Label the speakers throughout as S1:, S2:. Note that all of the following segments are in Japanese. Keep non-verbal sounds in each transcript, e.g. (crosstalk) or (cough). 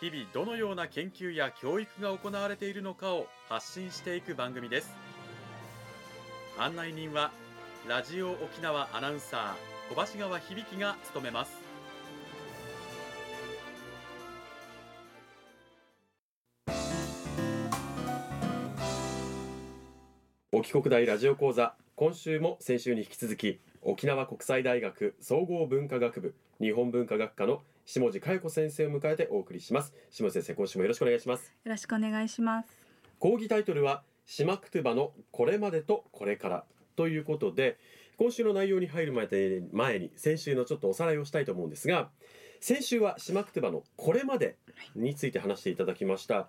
S1: 日々どのような研究や教育が行われているのかを発信していく番組です。案内人はラジオ沖縄アナウンサー小橋川響が務めます。沖国大ラジオ講座今週も先週に引き続き沖縄国際大学総合文化学部日本文化学科の下地佳代子先生を迎えてお送りします。下地先生今週もよろしくお願いします。
S2: よろしくお願いします。
S1: 講義タイトルは島クトゥバのこれまでとこれから。ということで今週の内容に入る前で前に先週のちょっとおさらいをしたいと思うんですが先週は島クトゥバのこれまでについて話していただきました、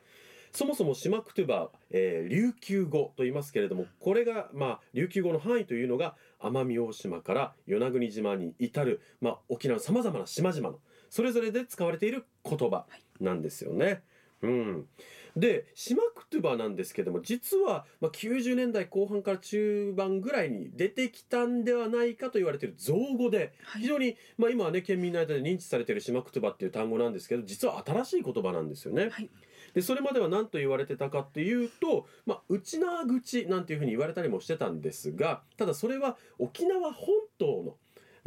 S1: そもそも島クトゥバ、えー琉球語と言いますけれどもこれが、まあ、琉球語の範囲というのが奄美大島から与那国島に至る、まあ、沖縄のさまざまな島々のそれぞれで使われている言葉なんですよね。うん、で島クトゥバなんですけども実は、まあ、90年代後半から中盤ぐらいに出てきたんではないかと言われている造語で
S2: はい
S1: 非常に、まあ、今はね県民の間で認知されている島クトゥバっていう単語なんですけど実は新しい言葉なんですよね。
S2: はい
S1: でそれまでは何と言われてたかっていうと、まあ、内縄口なんていうふうに言われたりもしてたんですがただそれは沖縄本島の、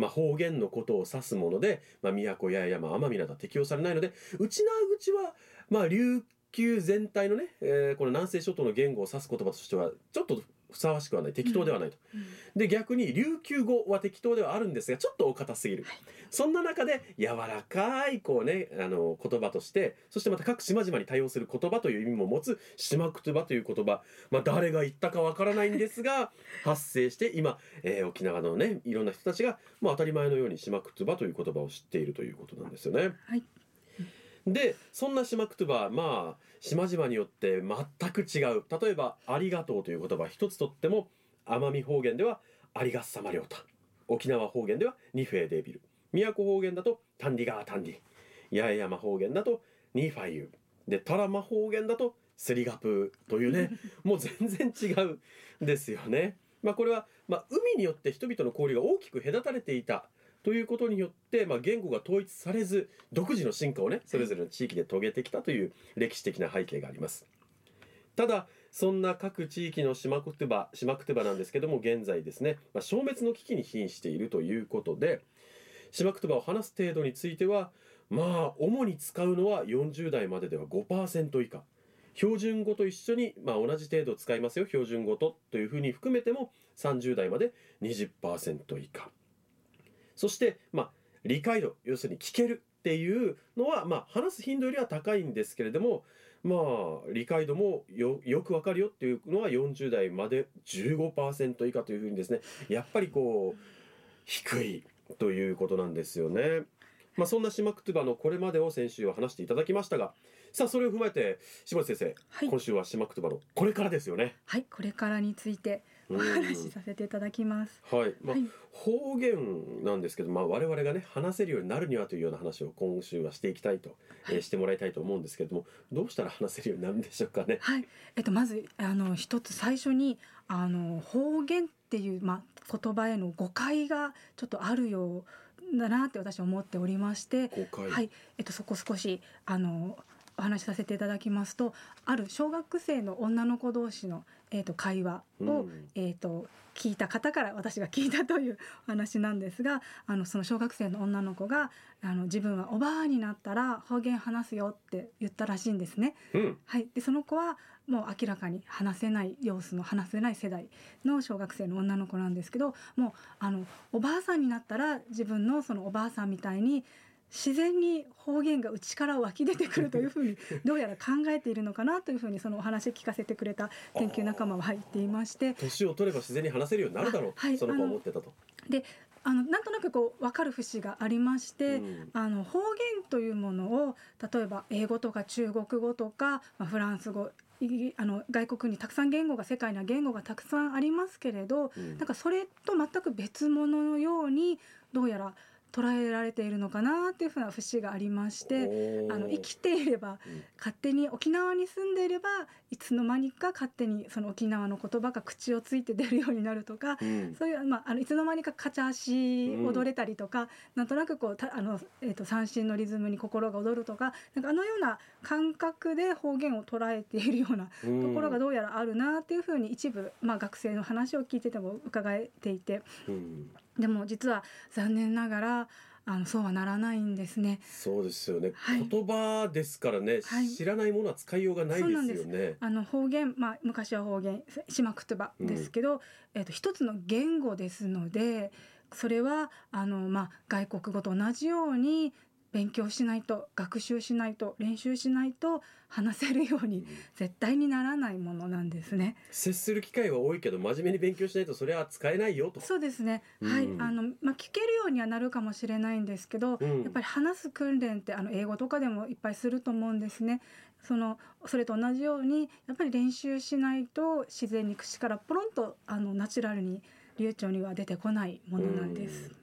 S1: まあ、方言のことを指すもので、まあ、都や山奄美などは適用されないので内縄口は、まあ、琉球全体のね、えーこの南西諸島の言語を指す言葉としてはちょっとふさわしくはない適当ではないと。
S2: うん。
S1: で逆に琉球語は適当ではあるんですがちょっとお堅すぎる、
S2: はい。
S1: そんな中で柔らかいこうねあの言葉としてそしてまた各島々に対応する言葉という意味も持つ島クトゥバという言葉、まあ、誰が言ったかわからないんですが (laughs) 発生して今、えー沖縄のねいろんな人たちが、まあ、当たり前のように島クトゥバという言葉を知っているということなんですよね。
S2: はい
S1: でそんな島クトゥバまあ島々によって全く違う例えば「ありがとう」という言葉一つとっても奄美方言では「ありがっさまりょう。た」沖縄方言では「ニフェーデービル」宮古方言だと「タンディガータンディ」八重山方言だと「ニーファイユ」でタラマ方言だと「スリガプー」というね (laughs) もう全然違うんですよね。まあ、これは、まあ、海によって人々の交流が大きく隔たれていたということによって、まあ、言語が統一されず独自の進化をねそれぞれの地域で遂げてきたという歴史的な背景があります。ただそんな各地域の島クトゥバ島クトゥバなんですけども現在ですね、まあ、消滅の危機に瀕しているということで島クトゥバを話す程度についてはまあ主に使うのは40代まででは5%以下。標準語と一緒に、まあ、同じ程度使いますよ標準語とというふうに含めても30代まで20%以下。そして、まあ、理解度要するに聞けるっていうのは、まあ、話す頻度よりは高いんですけれどもまあ理解度もよよくわかるよっていうのは40代まで15%以下というふうにですねやっぱりこう低いということなんですよね。まあ、そんな島クトゥバのこれまでを先週は話していただきましたがさあそれを踏まえて島地先生、
S2: はい
S1: 今週は島クトゥバのこれからですよね。
S2: はいこれからについてお話しさせていただきます。
S1: はい、まあ
S2: はい。
S1: 方言なんですけど、まあ、我々がね話せるようになるにはというような話を今週はしていきたいと、えーしてもらいたいと思うんですけれどもどうしたら話せるようになるんでしょうかね？
S2: はい。えっとまずあの一つ最初にあの方言っていうまあ言葉への誤解がちょっとあるようだなって私は思っておりまして
S1: 誤解。
S2: はい、えっと、そこ少しあのお話しさせていただきますとある小学生の女の子同士の、えっと、会話を、
S1: うん。
S2: えっと、聞いた方から私が聞いたという (laughs) お話なんですがあのその小学生の女の子があの自分はおばあになったら方言話すよって言ったらしいんですね。
S1: うん。
S2: はい、でその子はもう明らかに話せない様子の話せない世代の小学生の女の子なんですけどもうあのおばあさんになったら自分のそのおばあさんみたいに自然に方言が内から湧き出てくるというふうに (laughs) どうやら考えているのかなというふうにそのお話を聞かせてくれた (laughs) 研究仲間は言っていまして。
S1: 年を取れば自然に話せるようになるだろう、
S2: あはい
S1: その子は思ってたと。
S2: あのなんとなくこう分かる節がありまして、
S1: うん。
S2: あの方言というものを例えば英語とか中国語とか、まあ、フランス語いあの外国にたくさん言語が世界には言語がたくさんありますけれど
S1: うん。
S2: なんかそれと全く別物のようにどうやら捉えられているのかなっていうふうな節がありましてあの生きていれば
S1: うん。
S2: 勝手に沖縄に住んでいればいつの間にか勝手にその沖縄の言葉が口をついて出るようになるとか
S1: うん。
S2: そういう、まあ、あのいつの間にかカチャ足踊れたりとか、なんとなくこうたあの、えー、と三振のリズムに心が踊るとかなんかあのような感覚で方言を捉えているようなところがどうやらあるなっていうふうに一部、まあ、学生の話を聞いてても伺えていて。
S1: うん
S2: でも実は残念ながらあのそうはならないんですね。
S1: そうですよね、
S2: はい。
S1: 言葉ですからね、
S2: はい。
S1: 知らないものは使いようがない
S2: そうなん
S1: です。よね。
S2: あの方言、まあ、昔は方言島くとばですけど、えっと一つの言語ですのでそれはあの、まあ、外国語と同じように勉強しないと学習しないと練習しないと話せるように絶対にならないものなんですね。
S1: 接する機会は多いけど真面目に勉強しないとそれは使えないよと。
S2: そうですね。はい、
S1: うん
S2: あのまあ聞けるようにはなるかもしれないんですけど、
S1: うん
S2: やっぱり話す訓練ってあの英語とかでもいっぱいすると思うんですね。そのそれと同じようにやっぱり練習しないと自然に口からポロンとあのナチュラルに流暢には出てこないものなんです。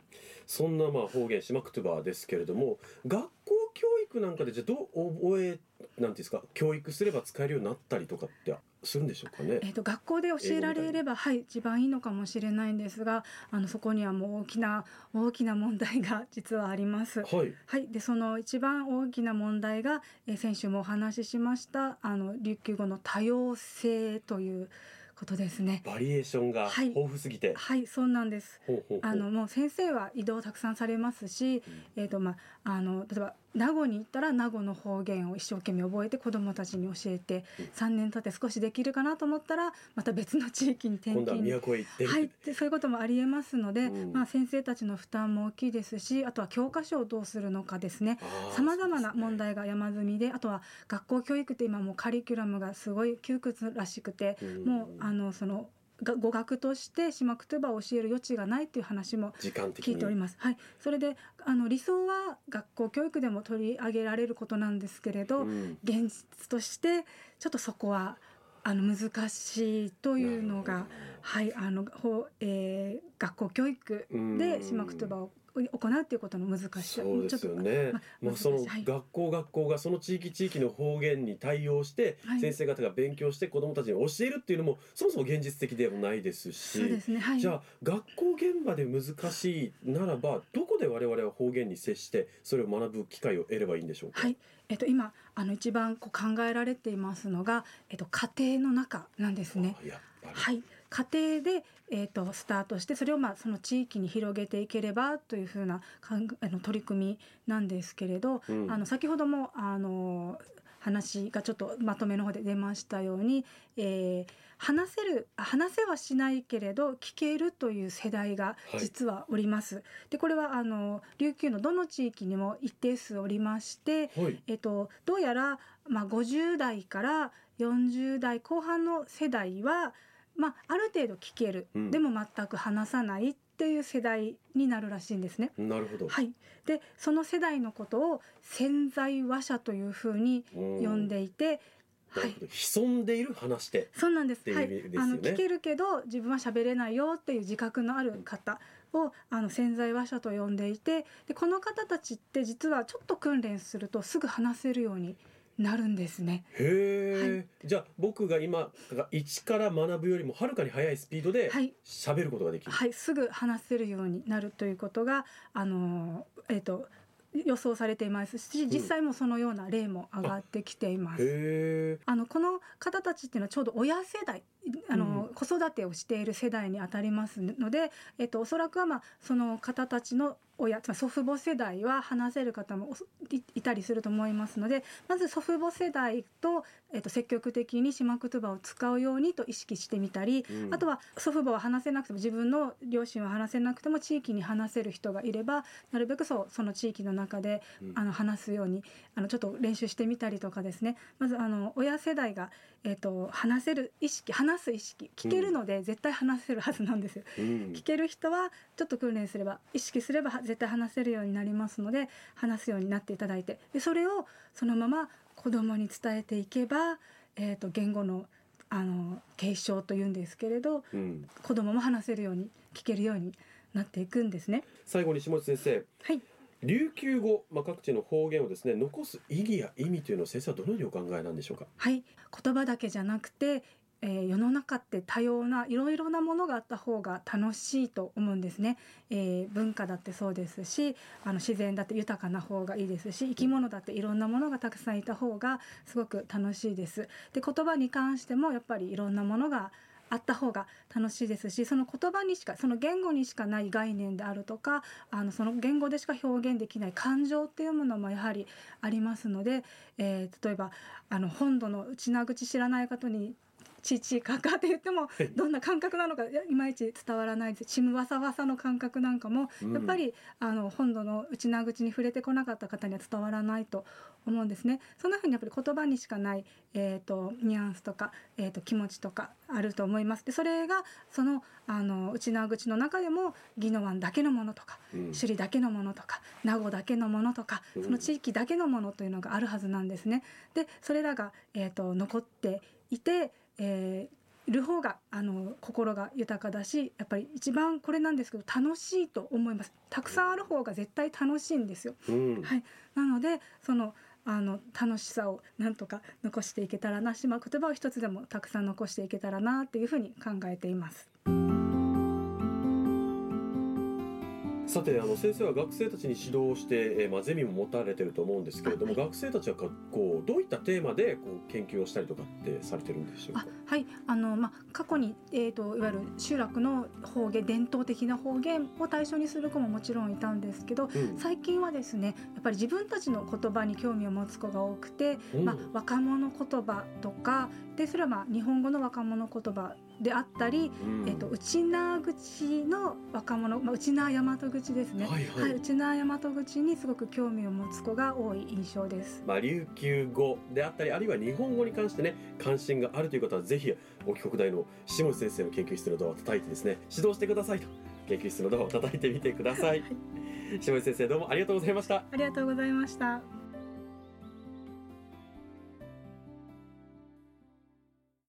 S1: うんそんなまあ方言島クトゥバーですけれども学校教育なんかでじゃあどう覚えなんていうんですか教育すれば使えるようになったりとかってするんでしょうかね？
S2: えー、と学校で教えられればはい一番いいのかもしれないんですがあのそこにはもう大きな大きな問題が実はあります。
S1: はい。
S2: はい、でその一番大きな問題が、えー先週もお話ししましたあの琉球語の多様性ということですね。
S1: バリエーションが
S2: はい
S1: 豊富すぎて。
S2: はい、そうなんです。
S1: ほうほうほう
S2: あのもう先生は移動たくさんされますし、えーとまあ、あの例えば名護に行ったら名護の方言を一生懸命覚えて子どもたちに教えて
S1: うん
S2: 3年経って少しできるかなと思ったらまた別の地域に転勤に
S1: 都へ行って
S2: そういうこともありえますので、
S1: うん。
S2: まあ、先生たちの負担も大きいですしあとは教科書をどうするのかですね。さまざまな問題が山積みであとは学校教育って今もうカリキュラムがすごい窮屈らしくて、
S1: うん。
S2: もうあのそのが語学として島クトゥバを教える余地がないっていう話も聞いております。はい、それであの理想は学校教育でも取り上げられることなんですけれど、
S1: うん。
S2: 現実としてちょっとそこはあの難しいというのが、はい、あのほえー学校教育
S1: うん。
S2: で島クトゥバを行うということの難しさ
S1: そうですよね。
S2: ま
S1: もうその学校学校がその地域地域の方言に対応して、
S2: はい
S1: 先生方が勉強して子どもたちに教えるっていうのもそもそも現実的でもないですし。
S2: そうですね。はい。
S1: じゃあ学校現場で難しいならばどこで我々は方言に接してそれを学ぶ機会を得ればいいんでしょうか？
S2: はい、えっと今あの一番こう考えられていますのが、えっと家庭の中なんですね。はい、家庭で、えー、とスタートしてそれをまあその地域に広げていければというふうなかんあの取り組みなんですけれど、
S1: うん
S2: あの先ほどもあの話がちょっとまとめの方で出ましたように、えー話せるあ話せはしないけれど聞けるという世代が
S1: はい
S2: 実はおります。でこれはあの琉球のどの地域にも一定数おりまして、
S1: はい。
S2: えっと、どうやら、まあ、50代から40代後半の世代は、まあ、ある程度聞ける、
S1: うん
S2: でも全く話さないっていう世代になるらしいんですね。
S1: なるほど。
S2: はい、でその世代のことを潜在話者というふうに
S1: うん
S2: 呼んでいて、はい
S1: 潜んでいる話して。
S2: そうなんです。
S1: っていう
S2: はいあの聞けるけど自分は喋れないよっていう自覚のある方をあの潜在話者と呼んでいてでこの方たちって実はちょっと訓練するとすぐ話せるようになるんですね。
S1: へえ、じゃあ僕が今が一から学ぶよりもはるかに速いスピードで
S2: はい
S1: 喋ることができる。
S2: はい、すぐ話せるようになるということが、あのえっ、と予想されていますし、実際もそのような例も上がってきています。
S1: へえ。
S2: あのこの方たちっていうのはちょうど親世代あの、
S1: う
S2: 子育てをしている世代にあたりますので、えっと、おそらくは、まあ、その方たちの親つまり祖父母世代は話せる方もいいたりすると思いますのでまず祖父母世代と、えっと、積極的に島言葉を使うようにと意識してみたり、
S1: うん。
S2: あとは祖父母は話せなくても自分の両親は話せなくても地域に話せる人がいればなるべくそうその地域の中で
S1: うん。
S2: あの話すようにあのちょっと練習してみたりとかですね。まずあの親世代が、えー、と話せる意識話す意識聞けるので絶対話せるはずなんですよ。
S1: うん。
S2: 聞ける人はちょっと訓練すれば意識すればは絶対話せるようになりますので話すようになっていただいて。でそれをそのまま子供に伝えていけば、えー、と言語のあの継承というんですけれど
S1: うん、
S2: 子供も話せるように聞けるようになっていくんですね。
S1: 最後に下地先生。
S2: はい
S1: 琉球語、まあ、各地の方言をですね残す意義や意味というのを先生はどのようにお考えなんでしょうか？
S2: はい、言葉だけじゃなくて、えー世の中って多様ないろいろなものがあった方が楽しいと思うんですね、えー文化だってそうですしあの自然だって豊かな方がいいですし生き物だっていろんなものがたくさんいた方がすごく楽しいです。で言葉に関してもやっぱりいろんなものがあった方が楽しいですしその言葉にしかその言語にしかない概念であるとかあのその言語でしか表現できない感情っていうものもやはりありますので、えー例えばあの本土の内名口知らない方に「ちちかか」って言っても
S1: い
S2: どんな感覚なのかいまいち伝わらないですちむわさわさの感覚なんかも
S1: うん
S2: やっぱりあの本土の内名口に触れてこなかった方には伝わらないと思うんですね。そんな風にやっぱり言葉にしかない、えー、とニュアンスとか、えー、と気持ちとかあると思います。でそれがそのあの内名口の中でも宜野湾だけのものとか
S1: うん
S2: 首里だけのものとか名護だけのものとか
S1: うん
S2: その地域だけのものというのがあるはずなんですね。でそれらが、えー、と残っていて、えーいる方があの心が豊かだしやっぱり一番これなんですけど楽しいと思います。たくさんある方が絶対楽しいんですよ。
S1: うん。
S2: はい。なのでそのあの楽しさをなんとか残していけたらな島言葉を一つでもたくさん残していけたらなっていうふうに考えています
S1: さてあの先生は学生たちに指導して、えーまあ、ゼミも持たれてると思うんですけれども、
S2: はい。
S1: 学生たちはかこうどういったテーマでこう研究をしたりとかってされてるんでしょうか？
S2: あはい。あの、まあ、過去に、えー、といわゆる集落の方言伝統的な方言を対象にする子ももちろんいたんですけど
S1: うん。
S2: 最近はですねやっぱり自分たちの言葉に興味を持つ子が多くて、
S1: うん。
S2: まあ、若者言葉とかでそれはまあ日本語の若者言葉であったり、
S1: うん
S2: えっと内縄口の若者、まあ、内縄大和口ですね。
S1: はいはい、
S2: 内縄大和口にすごく興味を持つ子が多い印象です。
S1: まあ、琉球語であったりあるいは日本語に関してね関心があるという方はぜひ沖国大の下地先生の研究室のドアを叩いてですね指導してくださいと研究室のドアを叩いてみてください下地先生どうもありがとうございました
S2: ありがとうございました。